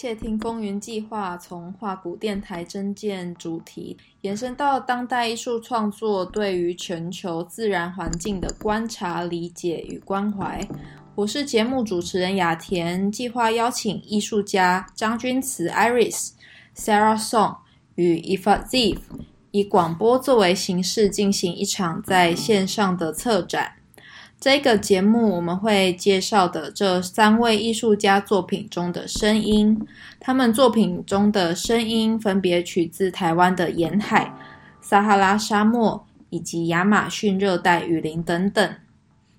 窃听风云计划从画鼓电台真见主题延伸到当代艺术创作对于全球自然环境的观察、理解与关怀。我是节目主持人雅田，计划邀请艺术家张君慈 Iris、Sarah Song 与 Efadzif 以广播作为形式进行一场在线上的策展。这个节目我们会介绍的这三位艺术家作品中的声音，他们作品中的声音分别取自台湾的沿海、撒哈拉沙漠以及亚马逊热带雨林等等。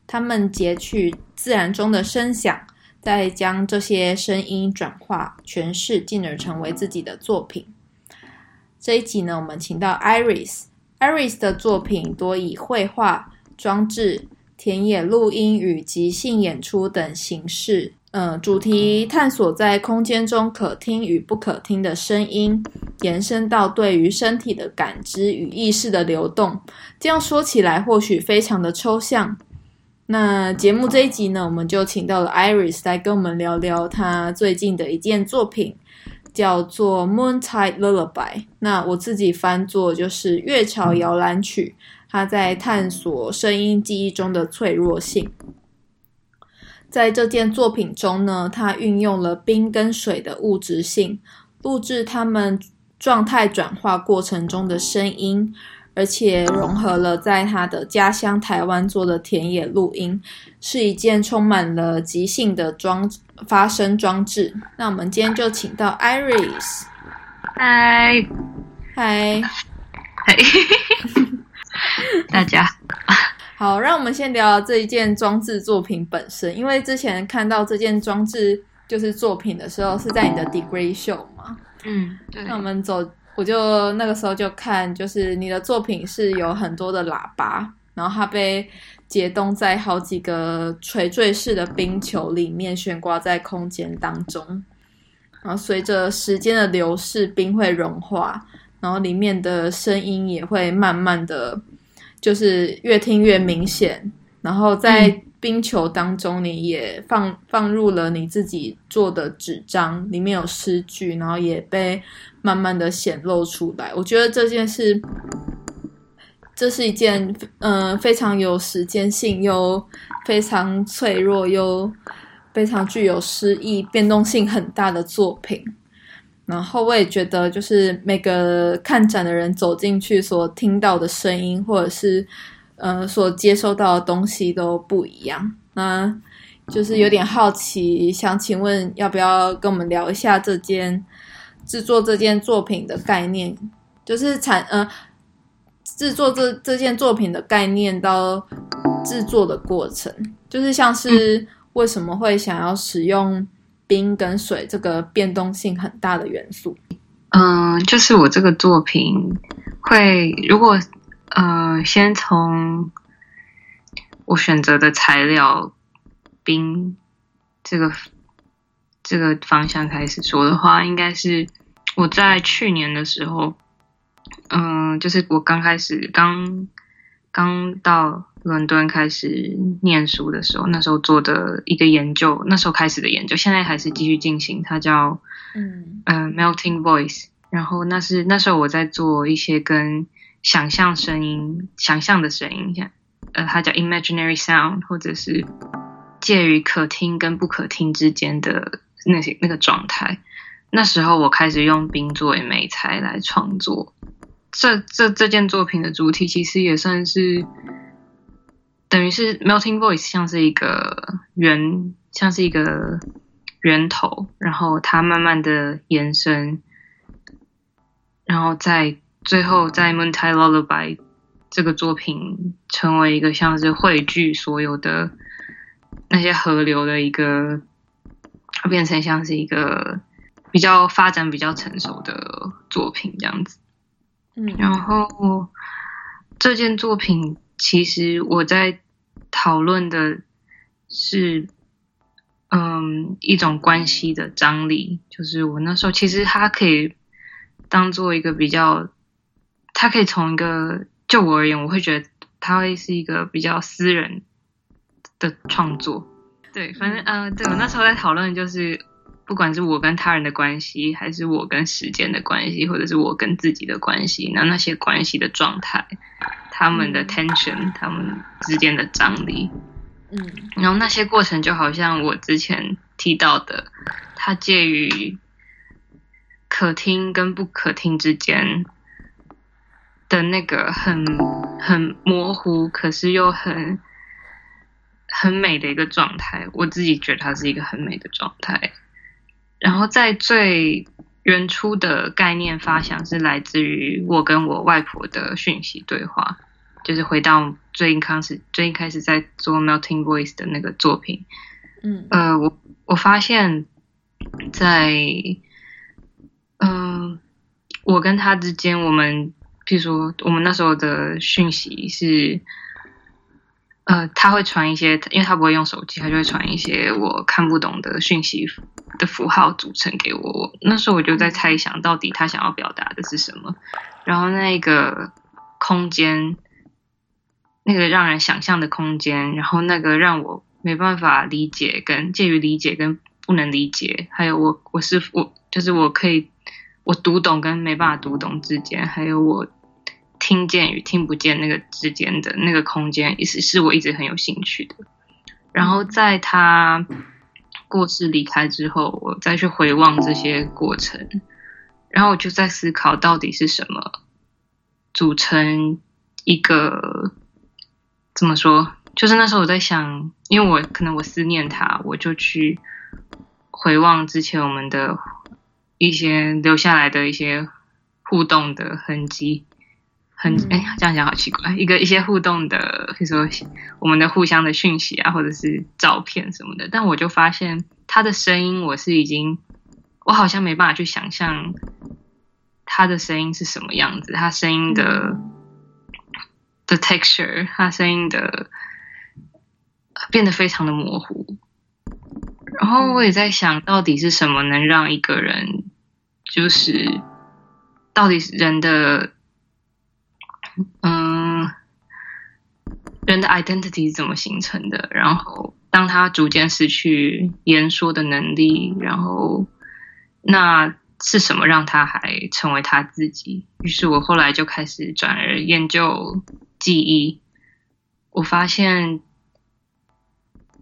他们截取自然中的声响，再将这些声音转化、诠释，进而成为自己的作品。这一集呢，我们请到 Iris，Iris 的作品多以绘画、装置。田野录音与即兴演出等形式，呃，主题探索在空间中可听与不可听的声音，延伸到对于身体的感知与意识的流动。这样说起来或许非常的抽象。那节目这一集呢，我们就请到了 Iris 来跟我们聊聊她最近的一件作品，叫做《Moontide Lullaby》。那我自己翻作就是《月潮摇篮曲》。他在探索声音记忆中的脆弱性。在这件作品中呢，他运用了冰跟水的物质性，录制他们状态转化过程中的声音，而且融合了在他的家乡台湾做的田野录音，是一件充满了即兴的装发声装置。那我们今天就请到 Iris，嗨，嗨，嗨。大家 好，让我们先聊聊这一件装置作品本身。因为之前看到这件装置就是作品的时候，是在你的 degree show 嘛。嗯，对。那我们走，我就那个时候就看，就是你的作品是有很多的喇叭，然后它被解冻在好几个垂坠式的冰球里面，悬挂在空间当中。然后随着时间的流逝，冰会融化。然后里面的声音也会慢慢的，就是越听越明显。然后在冰球当中，你也放放入了你自己做的纸张，里面有诗句，然后也被慢慢的显露出来。我觉得这件事，这是一件嗯、呃、非常有时间性又非常脆弱又非常具有诗意、变动性很大的作品。然后我也觉得，就是每个看展的人走进去所听到的声音，或者是呃所接收到的东西都不一样。那就是有点好奇，想请问要不要跟我们聊一下这件制作这件作品的概念？就是产呃制作这这件作品的概念到制作的过程，就是像是为什么会想要使用。冰跟水这个变动性很大的元素，嗯，就是我这个作品会，如果呃，先从我选择的材料冰这个这个方向开始说的话，应该是我在去年的时候，嗯，就是我刚开始刚刚到。伦敦开始念书的时候，那时候做的一个研究，那时候开始的研究，现在还是继续进行。它叫嗯呃 Melting Voice，然后那是那时候我在做一些跟想象声音、想象的声音，像呃它叫 Imaginary Sound，或者是介于可听跟不可听之间的那些那个状态。那时候我开始用冰作为媒材来创作。这这这件作品的主题其实也算是。等于是 melting voice 像是一个源，像是一个源头，然后它慢慢的延伸，然后在最后在 Moontide Lullaby 这个作品成为一个像是汇聚所有的那些河流的一个，它变成像是一个比较发展比较成熟的作品这样子。嗯，然后这件作品。其实我在讨论的是，嗯，一种关系的张力。就是我那时候，其实它可以当做一个比较，它可以从一个就我而言，我会觉得它会是一个比较私人的创作。对，反正，呃，对我那时候在讨论，就是不管是我跟他人的关系，还是我跟时间的关系，或者是我跟自己的关系，那那些关系的状态，他们的 tension，他们之间的张力，嗯，然后那些过程就好像我之前提到的，它介于可听跟不可听之间的那个很很模糊，可是又很很美的一个状态。我自己觉得它是一个很美的状态。然后在最原初的概念发想是来自于我跟我外婆的讯息对话，就是回到最近开始最近开始在做 Melting Voice 的那个作品。嗯，呃，我我发现在，嗯、呃，我跟他之间，我们。譬如说，我们那时候的讯息是，呃，他会传一些，因为他不会用手机，他就会传一些我看不懂的讯息的符号组成给我。我那时候我就在猜想，到底他想要表达的是什么。然后那个空间，那个让人想象的空间，然后那个让我没办法理解，跟介于理解跟不能理解，还有我我是我就是我可以我读懂跟没办法读懂之间，还有我。听见与听不见那个之间的那个空间，也是是我一直很有兴趣的。然后在他过世离开之后，我再去回望这些过程，然后我就在思考到底是什么组成一个怎么说？就是那时候我在想，因为我可能我思念他，我就去回望之前我们的一些留下来的一些互动的痕迹。很哎，这样讲好奇怪。一个一些互动的，比如说我们的互相的讯息啊，或者是照片什么的。但我就发现他的声音，我是已经，我好像没办法去想象他的声音是什么样子。他声音的的 texture，他声音的变得非常的模糊。然后我也在想到底是什么能让一个人，就是到底是人的。嗯，人的 identity 是怎么形成的？然后，当他逐渐失去言说的能力，然后，那是什么让他还成为他自己？于是我后来就开始转而研究记忆。我发现，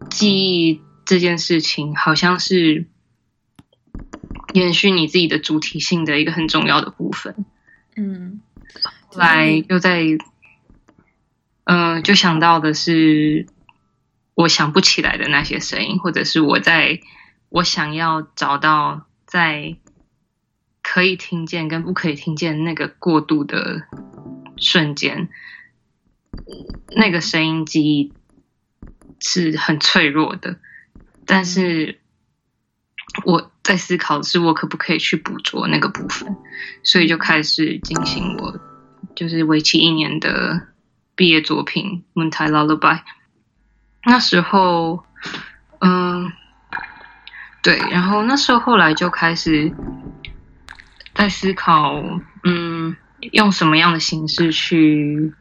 记忆这件事情好像是延续你自己的主体性的一个很重要的部分。嗯。后来又在，嗯、呃，就想到的是我想不起来的那些声音，或者是我在我想要找到在可以听见跟不可以听见那个过渡的瞬间，那个声音记忆是很脆弱的，但是我在思考的是我可不可以去捕捉那个部分，所以就开始进行我。就是为期一年的毕业作品《m o o n t i Lullaby》。那时候，嗯，对，然后那时候后来就开始在思考，嗯，用什么样的形式去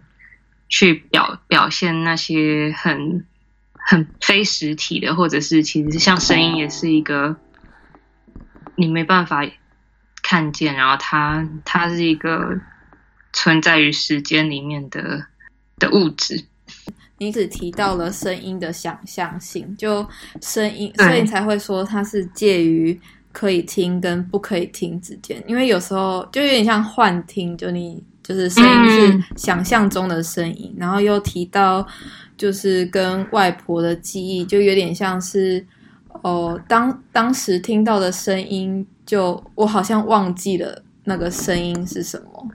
去表表现那些很很非实体的，或者是其实像声音也是一个你没办法看见，然后它它是一个。存在于时间里面的的物质，你只提到了声音的想象性，就声音，所以才会说它是介于可以听跟不可以听之间。因为有时候就有点像幻听，就你就是声音是想象中的声音，嗯、然后又提到就是跟外婆的记忆，就有点像是哦，当当时听到的声音，就我好像忘记了那个声音是什么。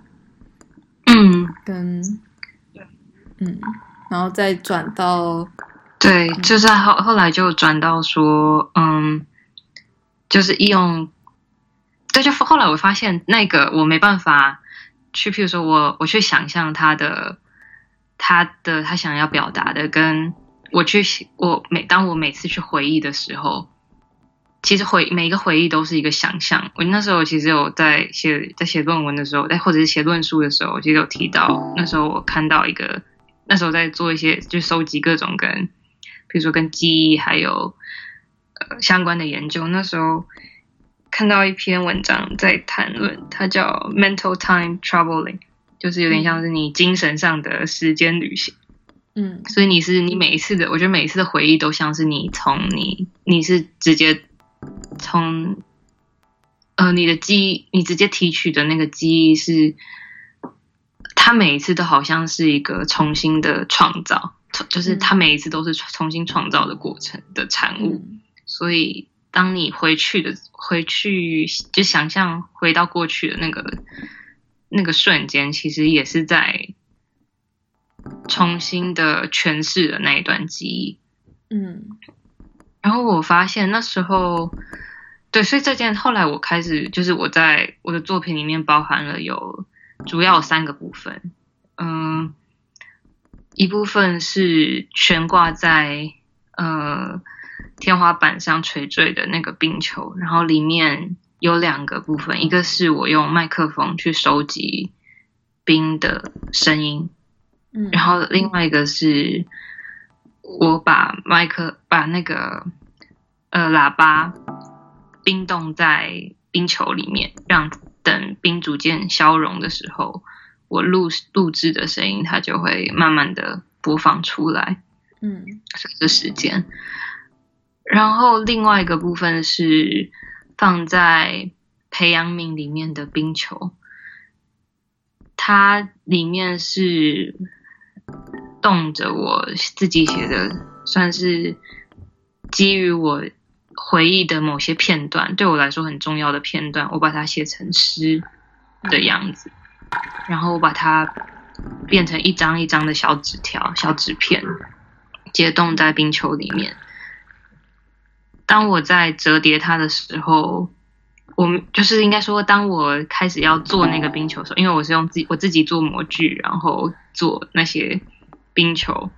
嗯，跟嗯，然后再转到对，就是后后来就转到说，嗯，就是用，对就后来我发现那个我没办法去，譬如说我我去想象他的他的他想要表达的，跟我去我每当我每次去回忆的时候。其实回每一个回忆都是一个想象。我那时候其实有在写在写论文的时候，在或者是写论述的时候，其实有提到那时候我看到一个，那时候在做一些就收集各种跟，比如说跟记忆还有呃相关的研究。那时候看到一篇文章在谈论，它叫 mental time traveling，就是有点像是你精神上的时间旅行。嗯，所以你是你每一次的，我觉得每一次的回忆都像是你从你你是直接从呃你的记忆，你直接提取的那个记忆是，它每一次都好像是一个重新的创造，就是它每一次都是重新创造的过程的产物。嗯、所以当你回去的回去，就想象回到过去的那个那个瞬间，其实也是在。重新的诠释了那一段记忆，嗯，然后我发现那时候，对，所以这件后来我开始就是我在我的作品里面包含了有主要有三个部分，嗯，一部分是悬挂在呃天花板上垂坠的那个冰球，然后里面有两个部分，一个是我用麦克风去收集冰的声音。嗯，然后另外一个是，我把麦克把那个呃喇叭冰冻在冰球里面，让等冰逐渐消融的时候，我录录制的声音它就会慢慢的播放出来。嗯，随着时间。然后另外一个部分是放在培养皿里面的冰球，它里面是。动着我自己写的，算是基于我回忆的某些片段，对我来说很重要的片段，我把它写成诗的样子，然后我把它变成一张一张的小纸条、小纸片，解冻在冰球里面。当我在折叠它的时候，我们就是应该说，当我开始要做那个冰球的时候，因为我是用自己我自己做模具，然后做那些。冰球，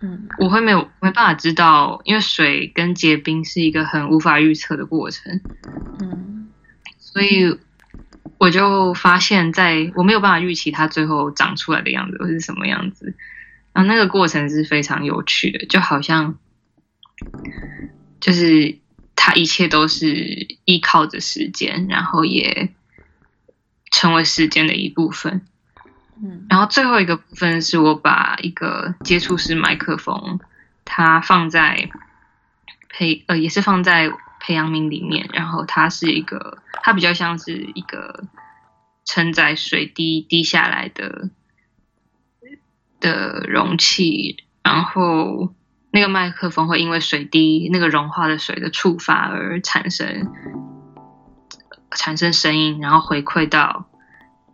嗯，我会没有没办法知道，因为水跟结冰是一个很无法预测的过程，嗯，所以我就发现，在我没有办法预期它最后长出来的样子会是什么样子，然后那个过程是非常有趣的，就好像就是它一切都是依靠着时间，然后也成为时间的一部分。嗯，然后最后一个部分是我把一个接触式麦克风，它放在培呃也是放在培养皿里面，然后它是一个它比较像是一个承载水滴滴下来的的容器，然后那个麦克风会因为水滴那个融化的水的触发而产生产生声音，然后回馈到。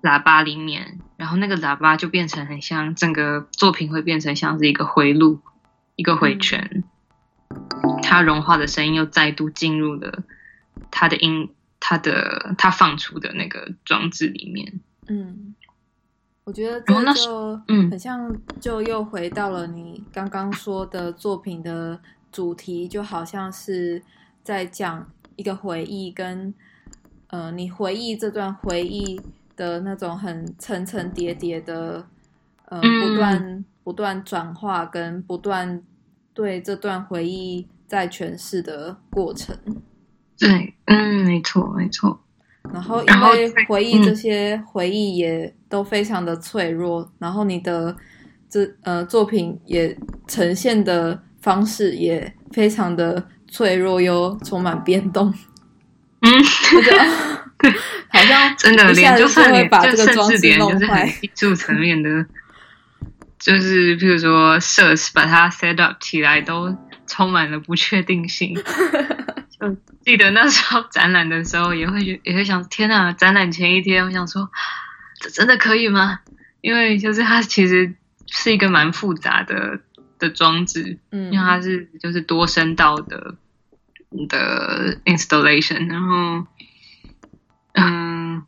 喇叭里面，然后那个喇叭就变成很像整个作品会变成像是一个回路，一个回圈，它融化的声音又再度进入了它的音，它的它放出的那个装置里面。嗯，我觉得这就嗯很像，就又回到了你刚刚说的作品的主题，就好像是在讲一个回忆跟呃，你回忆这段回忆。的那种很层层叠叠的，呃，不断、嗯、不断转化跟不断对这段回忆在诠释的过程。对，嗯，没错，没错。然后，因为回忆这些回忆也都非常的脆弱，嗯、然后你的这呃作品也呈现的方式也非常的脆弱又充满变动。嗯。好像真的连就算你就甚至连就是很技术层面的，就是比如说设把它 set up 起来都充满了不确定性。就记得那时候展览的时候，也会 也会想，天呐，展览前一天，我想说，这真的可以吗？因为就是它其实是一个蛮复杂的的装置，嗯，因为它是就是多声道的的 installation，然后。嗯，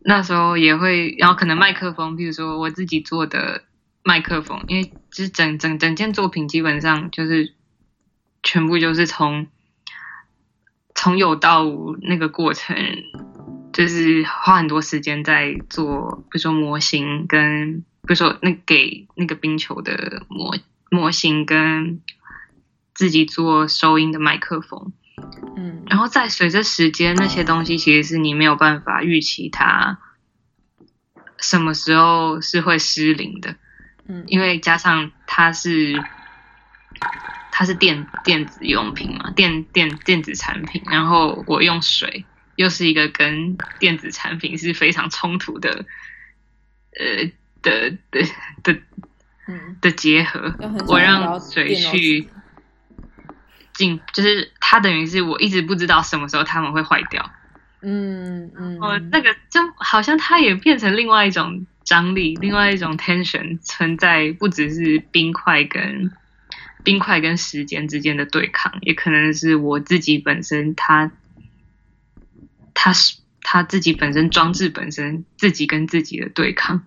那时候也会，然后可能麦克风，比如说我自己做的麦克风，因为就是整整整件作品基本上就是全部就是从从有到无那个过程，就是花很多时间在做，比如说模型跟比如说那给那个冰球的模模型跟自己做收音的麦克风，嗯，然后再随着时间，那些东西其实是你没有办法预期它什么时候是会失灵的，嗯，因为加上它是它是电电子用品嘛，电电电子产品，然后我用水又是一个跟电子产品是非常冲突的，呃的的的嗯。的结合，我让水去。进就是它等于是我一直不知道什么时候它们会坏掉，嗯嗯，哦，那个就好像它也变成另外一种张力，另外一种 tension 存在，不只是冰块跟冰块跟时间之间的对抗，也可能是我自己本身他，他是它自己本身装置本身自己跟自己的对抗，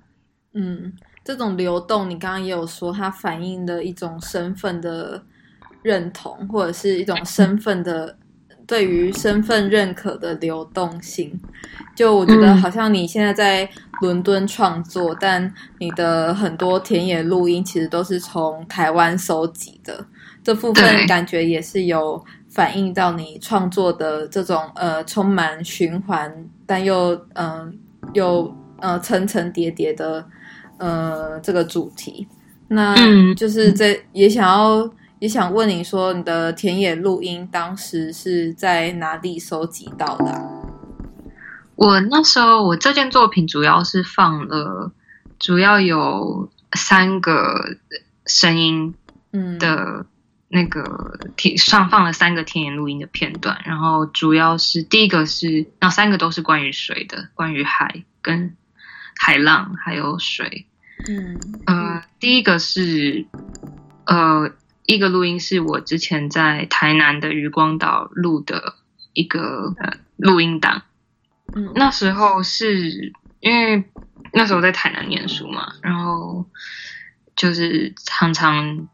嗯，这种流动，你刚刚也有说它反映的一种身份的。认同或者是一种身份的对于身份认可的流动性，就我觉得好像你现在在伦敦创作，但你的很多田野录音其实都是从台湾收集的，这部分感觉也是有反映到你创作的这种呃充满循环，但又嗯、呃、又呃层层叠叠的呃这个主题，那就是在也想要。也想问你说，你的田野录音当时是在哪里收集到的啊？我那时候，我这件作品主要是放了，主要有三个声音，嗯的那个听上放了三个天眼录音的片段，然后主要是第一个是，那三个都是关于水的，关于海跟海浪还有水，嗯呃，第一个是呃。一个录音是我之前在台南的渔光岛录的一个呃录音档。嗯，那时候是因为那时候在台南念书嘛，然后就是常常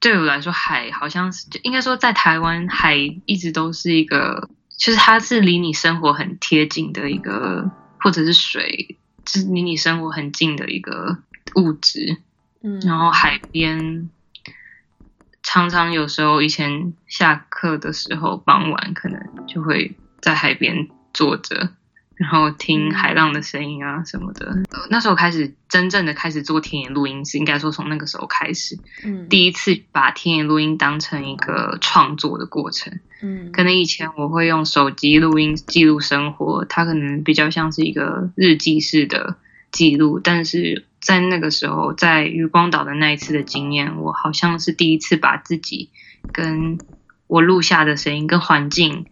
对我来说，海好像是应该说在台湾海一直都是一个，就是它是离你生活很贴近的一个，或者是水，是离你生活很近的一个物质。嗯，然后海边。常常有时候，以前下课的时候，傍晚可能就会在海边坐着，然后听海浪的声音啊什么的。那时候开始真正的开始做田野录音，是应该说从那个时候开始，嗯，第一次把田野录音当成一个创作的过程。嗯，可能以前我会用手机录音记录生活，它可能比较像是一个日记式的记录，但是。在那个时候，在渔光岛的那一次的经验，我好像是第一次把自己跟我录下的声音跟环境，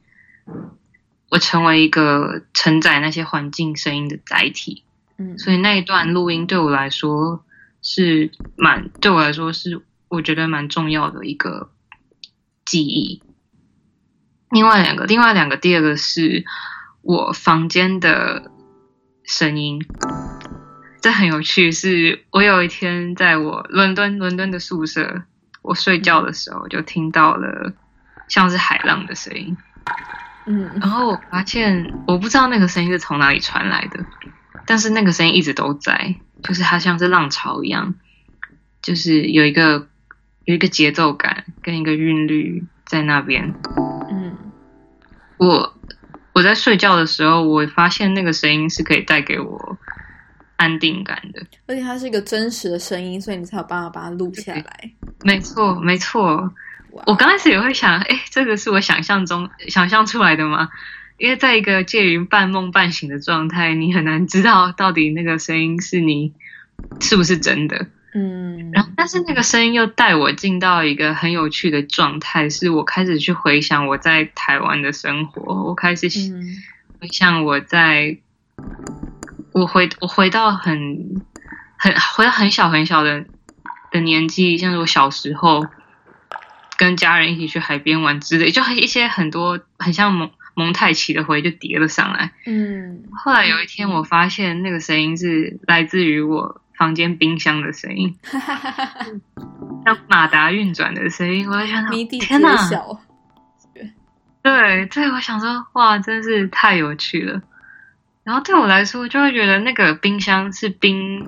我成为一个承载那些环境声音的载体。嗯，所以那一段录音对我来说是蛮，对我来说是我觉得蛮重要的一个记忆。另外两个，另外两个，第二个是我房间的声音。这很有趣，是我有一天在我伦敦伦敦的宿舍，我睡觉的时候就听到了像是海浪的声音，嗯，然后我发现我不知道那个声音是从哪里传来的，但是那个声音一直都在，就是它像是浪潮一样，就是有一个有一个节奏感跟一个韵律在那边，嗯，我我在睡觉的时候，我发现那个声音是可以带给我。安定感的，而且它是一个真实的声音，所以你才有办法把它录下来。没错，没错。我刚开始也会想，哎，这个是我想象中想象出来的吗？因为在一个介于半梦半醒的状态，你很难知道到底那个声音是你是不是真的。嗯。然后，但是那个声音又带我进到一个很有趣的状态，是我开始去回想我在台湾的生活，我开始回想我在。我回我回到很很回到很小很小的的年纪，像是我小时候跟家人一起去海边玩之类，就一些很多很像蒙蒙太奇的回忆就叠了上来。嗯，后来有一天我发现那个声音是来自于我房间冰箱的声音，像马达运转的声音。我在想，天哪！对对，我想说，哇，真是太有趣了。然后对我来说，就会觉得那个冰箱是冰，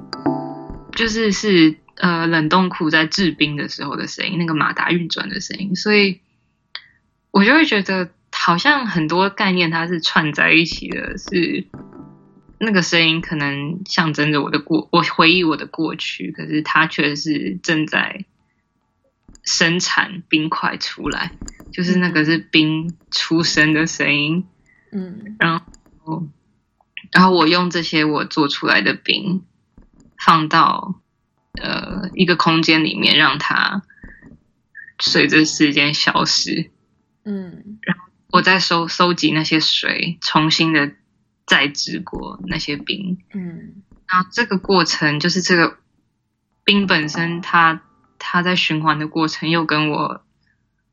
就是是呃冷冻库在制冰的时候的声音，那个马达运转的声音，所以我就会觉得好像很多概念它是串在一起的，是那个声音可能象征着我的过，我回忆我的过去，可是它却是正在生产冰块出来，就是那个是冰出生的声音，嗯，然后，然后我用这些我做出来的冰放到呃一个空间里面，让它随着时间消失，嗯，然后。我再收收集那些水，重新的再制过那些冰，嗯，然后这个过程就是这个冰本身它，它它在循环的过程，又跟我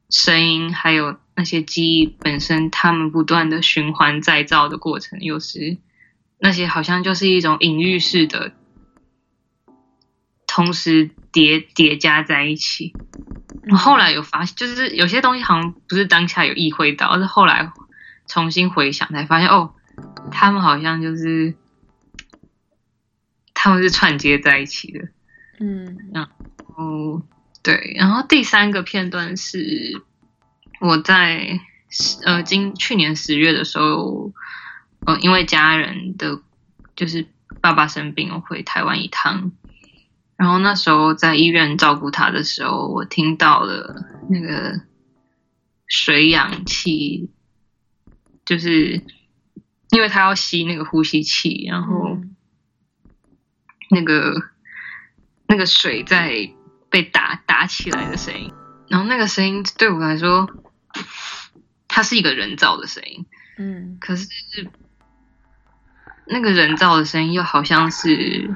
声音还有那些记忆本身，它们不断的循环再造的过程，又是那些好像就是一种隐喻式的，同时叠叠加在一起。我后来有发现，就是有些东西好像不是当下有意会到，而是后来重新回想才发现，哦，他们好像就是他们是串接在一起的，嗯，然后对，然后第三个片段是我在呃今去年十月的时候，呃，因为家人的就是爸爸生病，我回台湾一趟。然后那时候在医院照顾他的时候，我听到了那个水氧气，就是因为他要吸那个呼吸器，然后那个那个水在被打打起来的声音，然后那个声音对我来说，它是一个人造的声音，嗯，可是那个人造的声音又好像是。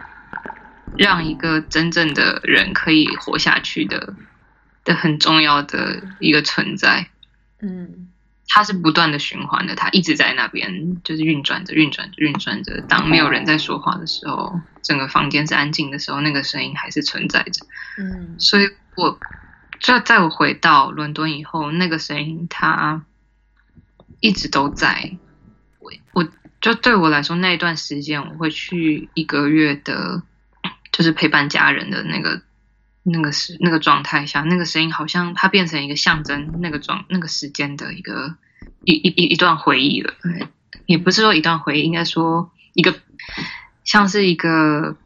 让一个真正的人可以活下去的的很重要的一个存在，嗯，它是不断的循环的，它一直在那边就是运转着、运转着、运转着。当没有人在说话的时候，整个房间是安静的时候，那个声音还是存在着。嗯，所以我就在我回到伦敦以后，那个声音它一直都在。我我就对我来说，那一段时间我会去一个月的。就是陪伴家人的那个、那个时、那个状态下，那个声音好像它变成一个象征，那个状、那个时间的一个一一一一段回忆了。对，也不是说一段回忆，应该说一个像是一个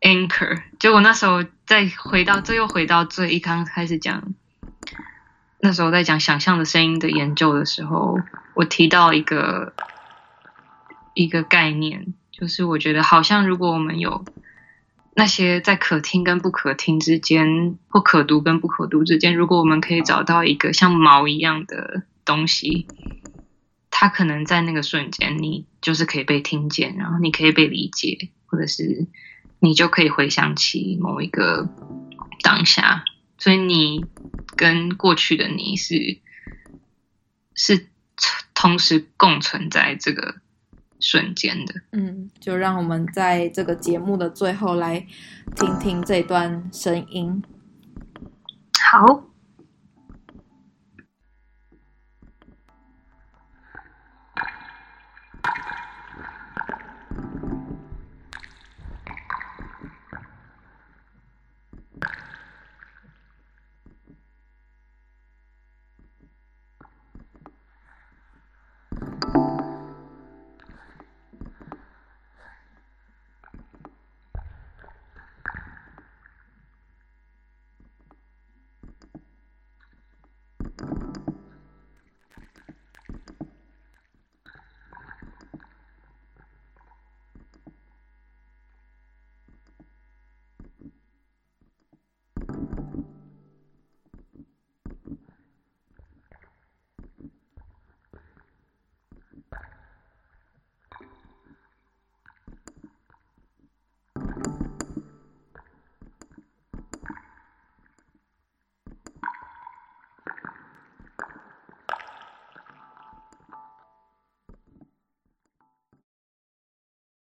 anchor。结果那时候再回到，这又回到最一刚开始讲，那时候在讲想象的声音的研究的时候，我提到一个一个概念，就是我觉得好像如果我们有。那些在可听跟不可听之间，或可读跟不可读之间，如果我们可以找到一个像毛一样的东西，它可能在那个瞬间，你就是可以被听见，然后你可以被理解，或者是你就可以回想起某一个当下，所以你跟过去的你是是同时共存在这个。瞬间的，嗯，就让我们在这个节目的最后来听听这段声音。好。